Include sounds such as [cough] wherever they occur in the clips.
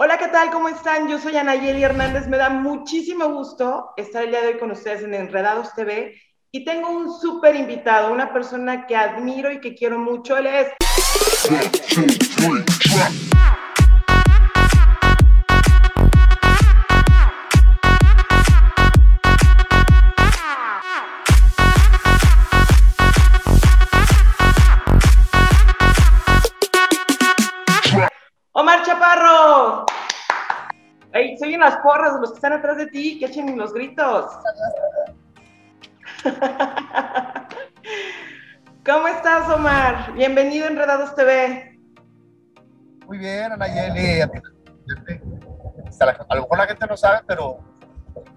Hola, ¿qué tal? ¿Cómo están? Yo soy Anayeli Hernández. Me da muchísimo gusto estar el día de hoy con ustedes en Enredados TV y tengo un súper invitado, una persona que admiro y que quiero mucho. Él es... Se oyen las porras los que están atrás de ti, que echen los gritos. [laughs] ¿Cómo estás, Omar? Bienvenido a Enredados TV. Muy bien, Anayeli. A lo mejor la gente no sabe, pero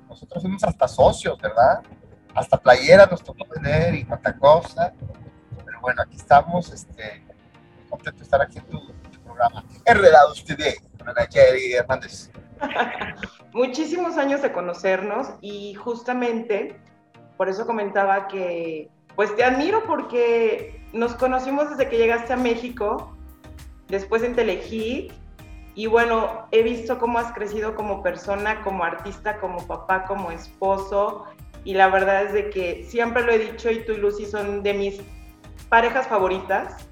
nosotros somos hasta socios, ¿verdad? Hasta playeras nos tocó tener y tanta cosa. Pero bueno, aquí estamos, este, contento de estar aquí en tu, programa Enredados TV con Anayeli Hernández. Muchísimos años de conocernos y justamente por eso comentaba que pues te admiro porque nos conocimos desde que llegaste a México, después en Telehit y bueno, he visto cómo has crecido como persona, como artista, como papá, como esposo y la verdad es de que siempre lo he dicho y tú y Lucy son de mis parejas favoritas.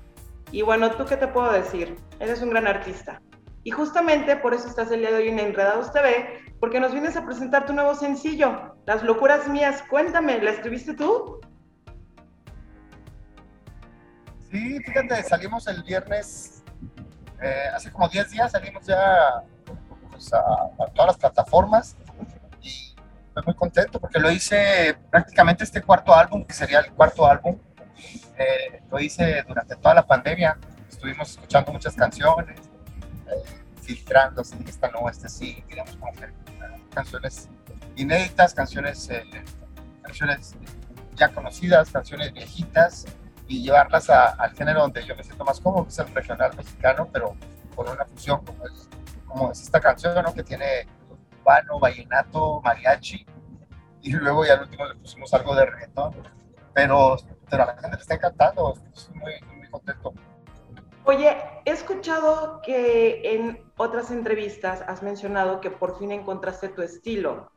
Y bueno, ¿tú qué te puedo decir? Eres un gran artista. Y justamente por eso estás el día de hoy en Enredados TV, porque nos vienes a presentar tu nuevo sencillo, Las locuras mías. Cuéntame, ¿la escribiste tú? Sí, fíjate, salimos el viernes, eh, hace como 10 días salimos ya pues, a, todas las plataformas y estoy muy contento porque lo hice prácticamente este cuarto álbum, que sería el cuarto álbum, eh, lo hice durante toda la pandemia, estuvimos escuchando muchas canciones, filtrando, si esta no, esta sí, digamos como que canciones inéditas, canciones, eh, canciones ya conocidas, canciones viejitas y llevarlas al género donde yo me siento más cómodo, que es el regional mexicano, pero con una fusión como es, como es esta canción ¿no? que tiene vano, vallenato, mariachi y luego ya al último le pusimos algo de reggaetón, pero, pero a la gente le está encantando, estoy muy, muy contento. Oye, he escuchado que en otras entrevistas has mencionado que por fin encontraste tu estilo.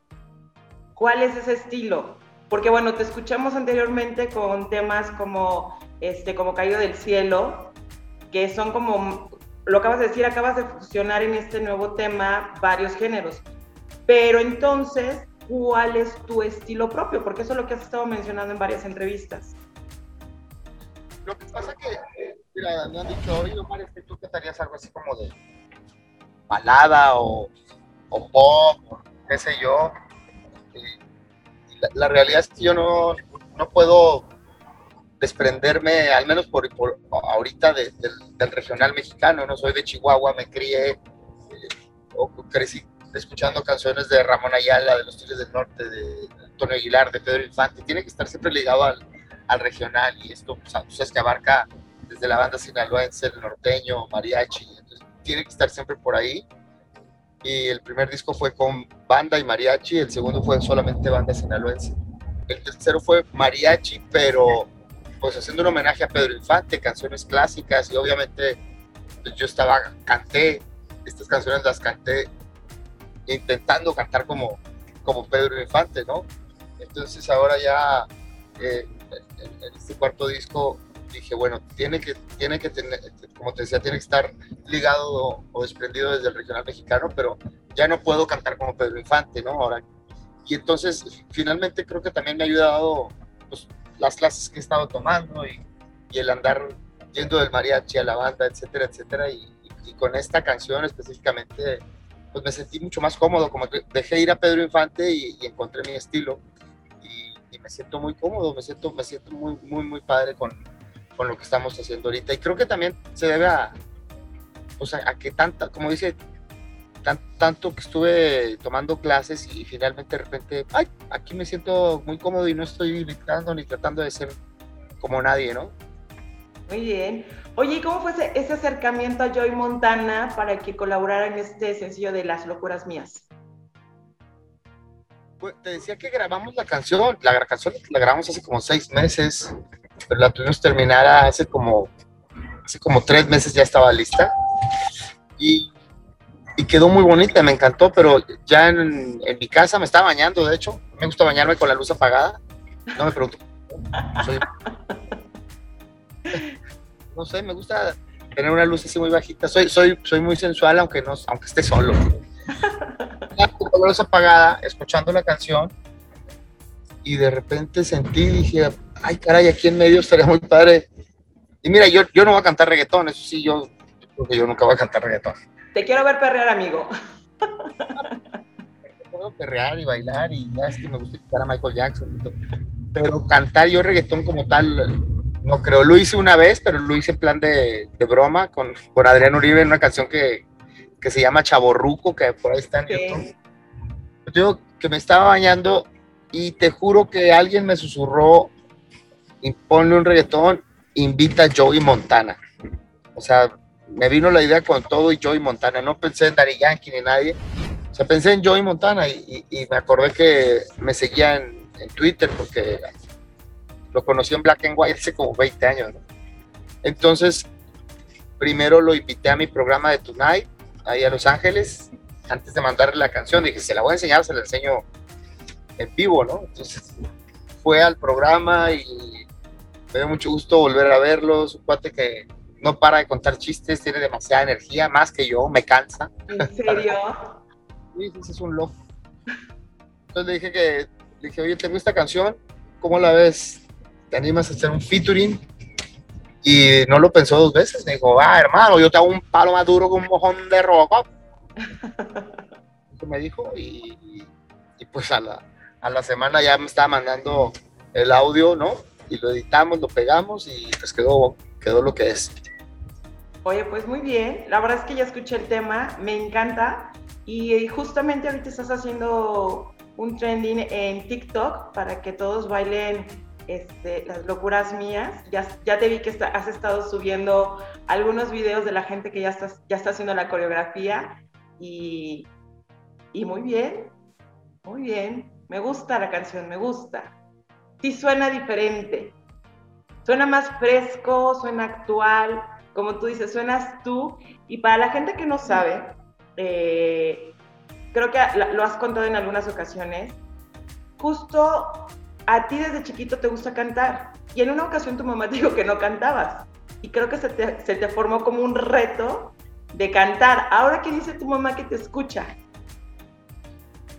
¿Cuál es ese estilo? Porque bueno, te escuchamos anteriormente con temas como este como Caído del Cielo, que son como lo acabas de decir, acabas de fusionar en este nuevo tema varios géneros. Pero entonces, ¿cuál es tu estilo propio? Porque eso es lo que has estado mencionando en varias entrevistas. Lo que pasa que Mira, me han dicho, oye, Omar, es que tú cantarías algo así como de balada o, o pop, o qué sé yo. La, realidad es que yo no, no puedo desprenderme, al menos por, por ahorita, del, regional mexicano. No soy de Chihuahua, me crié eh, o crecí escuchando canciones de Ramón Ayala, de los Tigres del Norte, de Antonio Aguilar, de Pedro Infante. Tiene que estar siempre ligado al, al regional y esto, pues, es que abarca desde la banda sinaloense, el norteño, mariachi, entonces tiene que estar siempre por ahí. Y el primer disco fue con banda y mariachi, el segundo fue solamente banda sinaloense. El tercero fue mariachi, pero pues haciendo un homenaje a Pedro Infante, canciones clásicas y obviamente pues, yo estaba, canté, estas canciones las canté intentando cantar como, como Pedro Infante, ¿no? Entonces ahora ya eh, en, este cuarto disco dije, bueno, tiene que, tiene que tener, como te decía, tiene que estar ligado o, desprendido desde el regional mexicano, pero ya no puedo cantar como Pedro Infante, ¿no? Ahora, y entonces, finalmente creo que también me ha ayudado pues, las clases que he estado tomando y, y, el andar yendo del mariachi a la banda, etcétera, etcétera, y, y, con esta canción específicamente, pues me sentí mucho más cómodo, como que dejé ir a Pedro Infante y, encontré mi estilo. Y, me siento muy cómodo, me siento, me siento muy, muy, muy padre con, con lo que estamos haciendo ahorita. Y creo que también se debe a, o sea, a que tanta, como dice, tan, tanto que estuve tomando clases y finalmente de repente, ay, aquí me siento muy cómodo y no estoy gritando ni tratando de ser como nadie, ¿no? Muy bien. Oye, ¿cómo fue ese, acercamiento a Joy Montana para que colaborara en este sencillo de Las Locuras Mías? Pues te decía que grabamos la canción, la canción la grabamos hace como seis meses, pero la tuvimos terminada hace como, hace como tres meses ya estaba lista. Y, y quedó muy bonita, me encantó, pero ya en, mi casa me estaba bañando, de hecho, me gusta bañarme con la luz apagada. No me pregunto. [laughs] no sé, me gusta tener una luz así muy bajita. Soy, soy, soy muy sensual, aunque no, aunque esté solo. con la luz apagada, escuchando la canción, y de repente sentí, dije, ay caray, aquí en medio estaría muy padre. Y mira, yo, yo no voy a cantar reggaetón, eso sí, yo, porque yo nunca voy a cantar reggaetón. Te quiero ver perrear, amigo. [laughs] Puedo perrear y bailar y ya es que me gusta escuchar a Michael Jackson. Pero cantar yo reggaetón como tal, no creo. Lo hice una vez, pero lo hice en plan de, de broma con, con Adrián Uribe en una canción que, que se llama Chaborruco, que por ahí está en YouTube. Yo que me estaba bañando y te juro que alguien me susurró, impone un reggaetón, invita a Joey Montana. O sea, me vino la idea con todo y Joey Montana. No pensé en Daddy Yankee ni nadie. O sea, pensé en Joey Montana y, me acordé que me seguía en, Twitter porque lo conocí en Black and White hace como 20 años. Entonces, primero lo invité a mi programa de Tonight, ahí a Los Ángeles, antes de mandarle la canción. Dije, se la voy a enseñar, se la enseño en vivo, ¿no? Entonces fue al programa y me dio mucho gusto volver a verlo. Es un cuate que no para de contar chistes, tiene demasiada energía, más que yo, me cansa. ¿En serio? [laughs] sí, ese es un loco. Entonces le dije que, le dije, oye, tengo esta canción, ¿cómo la ves? ¿Te animas a hacer un featuring? Y no lo pensó dos veces, me dijo, ah, hermano, yo te hago un palo más duro con un mojón de roca. [laughs] Eso me dijo y, y pues a la, a la semana ya me estaba mandando el audio, ¿no? Y lo editamos, lo pegamos y pues quedó, quedó lo que es. Oye, pues muy bien. La verdad es que ya escuché el tema, me encanta. Y justamente ahorita estás haciendo un trending en TikTok para que todos bailen este, las locuras mías. Ya, ya te vi que has estado subiendo algunos videos de la gente que ya, estás, ya está haciendo la coreografía. Y, y muy bien, muy bien. Me gusta la canción, me gusta. Sí suena diferente. Suena más fresco, suena actual. Como tú dices, suenas tú. Y para la gente que no sabe, eh, creo que lo has contado en algunas ocasiones, justo a ti desde chiquito te gusta cantar. Y en una ocasión tu mamá [laughs] dijo que no cantabas. Y creo que se te, formó como un reto de cantar. Ahora, ¿qué dice tu mamá que te escucha?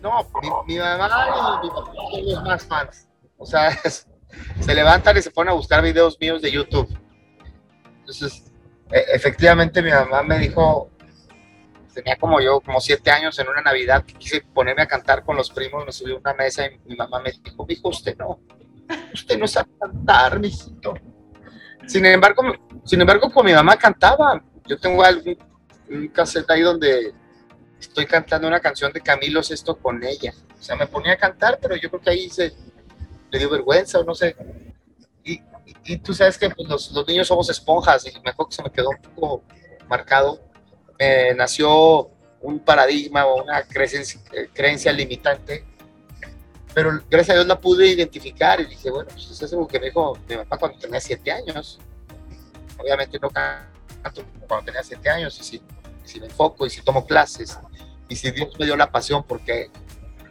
No, mi, mamá y papá más fans. O sea, [laughs] se levantan y se ponen a buscar videos míos de YouTube. Entonces, e, efectivamente mi mamá me dijo, tenía como yo, como siete años en una Navidad que quise ponerme a cantar con los primos, me subió a una mesa y mi mamá me dijo, hijo, usted no, usted no sabe cantar, mijito. Sin embargo, sin embargo, con mi mamá cantaba. Yo tengo algún, un cassette ahí donde estoy cantando una canción de Camilo Sesto con ella. O sea, me ponía a cantar, pero yo creo que ahí se le dio vergüenza o no sé. Y, y, tú sabes que pues, los, los, niños somos esponjas y mejor que se me quedó un poco marcado. Me nació un paradigma o una creencia, creencia limitante, pero gracias a Dios la pude identificar y dije, bueno, pues eso es algo que me dijo mi papá cuando tenía siete años. Obviamente no canto cuando tenía siete años y si, si me enfoco y si tomo clases y si Dios me dio la pasión, porque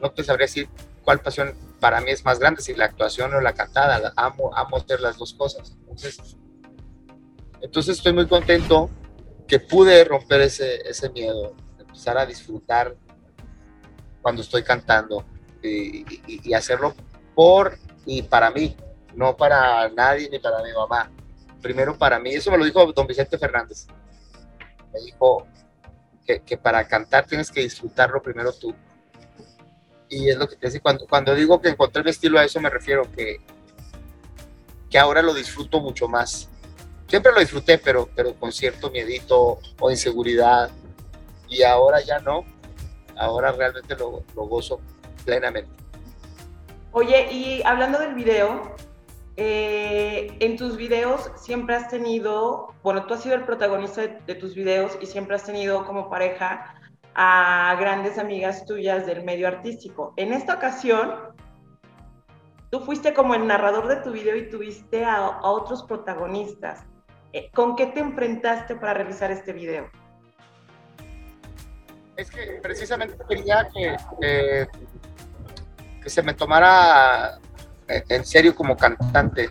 no te sabría decir cuál pasión para mí es más grande, si la actuación o la cantada, amo, amo hacer las dos cosas. Entonces, estoy muy contento que pude romper ese, miedo, empezar a disfrutar cuando estoy cantando y, y, hacerlo por y para mí, no para nadie ni para mi mamá. Primero para mí, eso me lo dijo don Vicente Fernández. Me dijo, que, para cantar tienes que disfrutarlo primero tú. Y es lo que te dice, cuando, cuando digo que encontré el estilo a eso me refiero que, que ahora lo disfruto mucho más. Siempre lo disfruté, pero, pero con cierto miedito o inseguridad. Y ahora ya no. Ahora realmente lo, lo gozo plenamente. Oye, y hablando del video, eh, en tus videos siempre has tenido, bueno, tú has sido el protagonista de, tus videos y siempre has tenido como pareja a grandes amigas tuyas del medio artístico. En esta ocasión, tú fuiste como el narrador de tu video y tuviste a, otros protagonistas. Eh, ¿Con qué te enfrentaste para realizar este video? Es que precisamente quería que, que se me tomara en serio como cantante.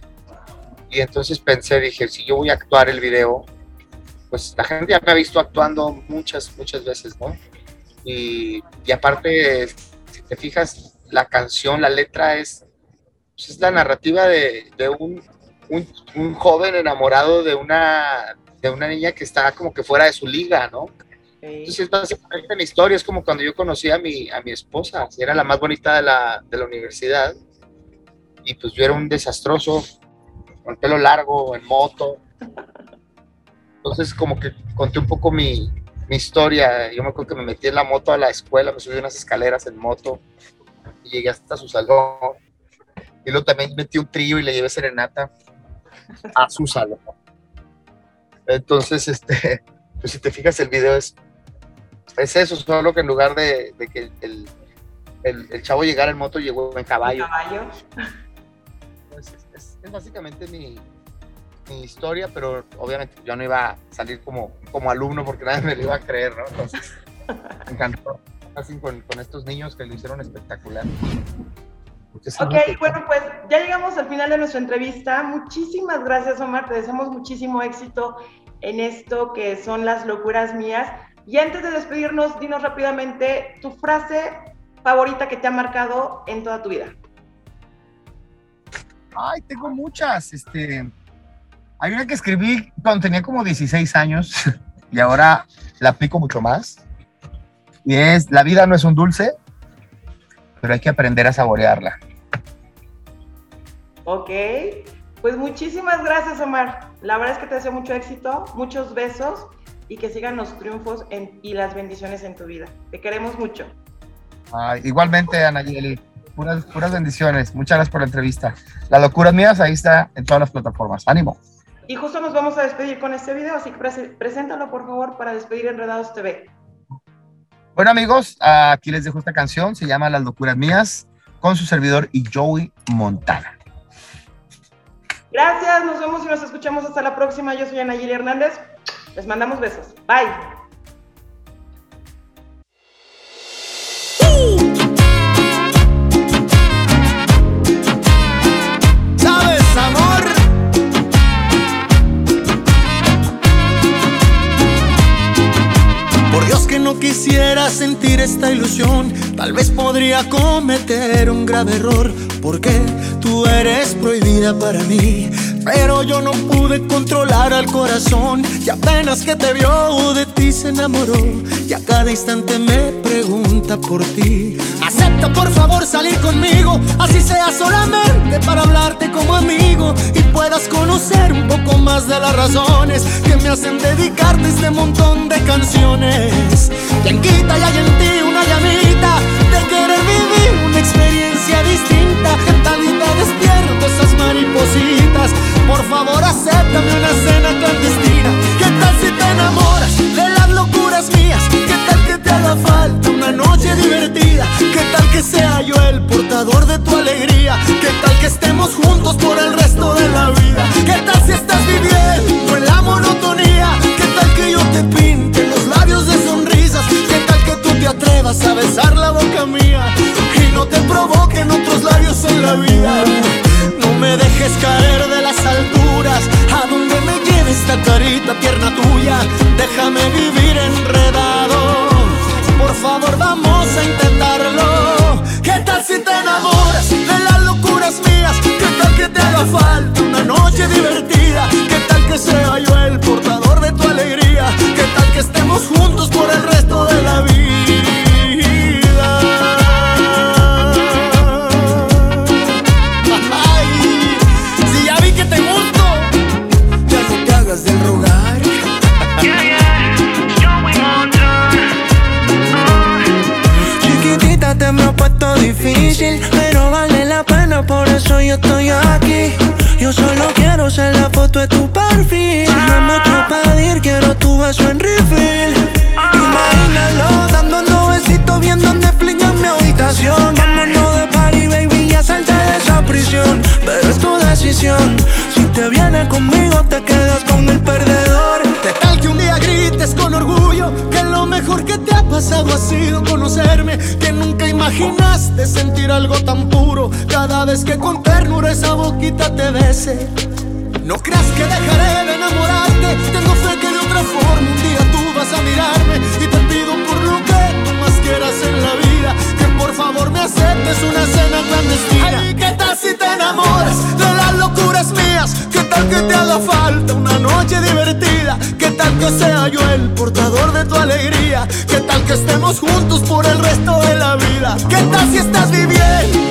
Y entonces pensé, dije, si yo voy a actuar el video, pues la gente ya me ha visto actuando muchas, muchas veces, ¿no? Y, y aparte, si te fijas, la canción, la letra es, pues es la narrativa de, de un, un, un, joven enamorado de una, de una niña que está como que fuera de su liga, ¿no? Entonces, básicamente mi historia es como cuando yo conocí a mi, a mi esposa, era la más bonita de la, de la universidad, y pues yo era un desastroso, con pelo largo, en moto. Entonces, como que conté un poco mi, mi historia. Yo me acuerdo que me metí en la moto a la escuela, me subí unas escaleras en moto y llegué hasta su salón. Y luego también metí un trío y le llevé serenata a su salón. Entonces, este, [laughs] pues si te fijas, el video es, es eso, solo que en lugar de, de que el, el, el, chavo llegara en moto, llegó en caballo. caballo? Pues es, es, básicamente mi, historia, pero obviamente yo no iba a salir como, como alumno porque nadie me lo iba a creer, ¿no? Entonces, me encantó. Así con, con estos niños que lo hicieron espectacular. Ok, bueno, pues ya llegamos al final de nuestra entrevista. Muchísimas gracias, Omar. Te deseamos muchísimo éxito en esto que son las locuras mías. Y antes de despedirnos, dinos rápidamente tu frase favorita que te ha marcado en toda tu vida. Ay, tengo muchas. Este, hay una que escribí cuando tenía como 16 años [laughs] y ahora la aplico mucho más. Y es, la vida no es un dulce, pero hay que aprender a saborearla. Ok, pues muchísimas gracias Omar. La verdad es que te deseo mucho éxito, muchos besos y que sigan los triunfos en, y las bendiciones en tu vida. Te queremos mucho. Ah, igualmente, Anayeli, puras, puras bendiciones. Muchas gracias por la entrevista. La locura mías ahí está en todas las plataformas. Ánimo. Y justo nos vamos a despedir con este video, así que preséntalo por favor para despedir Enredados TV. Bueno amigos, aquí les dejo esta canción, se llama Las locuras mías, con su servidor y Joey Montana. Gracias, nos vemos y nos escuchamos hasta la próxima. Yo soy Anayeli Hernández, les mandamos besos. Bye. Sentir esta ilusión, tal vez podría cometer un grave error, porque tú eres prohibida para mí. Pero yo no pude controlar al corazón y apenas que te vio de ti se enamoró y a cada instante me pregunta por ti. Acepta por favor salir conmigo, así sea solamente para hablarte como amigo y puedas conocer un poco más de las razones que me hacen dedicarte este montón de canciones. Quien quita y hay en ti una llamita vida. No me dejes caer de las alturas, a donde me lleve esta carita tierna tuya. Déjame vivir enredado. Por favor, vamos a intentarlo. ¿Qué tal si te enamoras te ha sido conocerme, que nunca imaginaste sentir algo tan puro cada vez que con ternura esa boquita te bese. No creas que dejaré de enamorarte, tengo fe que de otra forma un día tú vas a mirarme y te pido por lo que tú más quieras en la vida, que por favor me aceptes una cena clandestina. Ay, ¿qué tal si te enamoras de las locuras mías? ¿Qué tal que te haga falta una noche divertida? ¿Qué tal que sea yo el portador de tu alegría? ¿Qué tal estemos juntos por el resto de la vida? ¿Qué tal si estás viviendo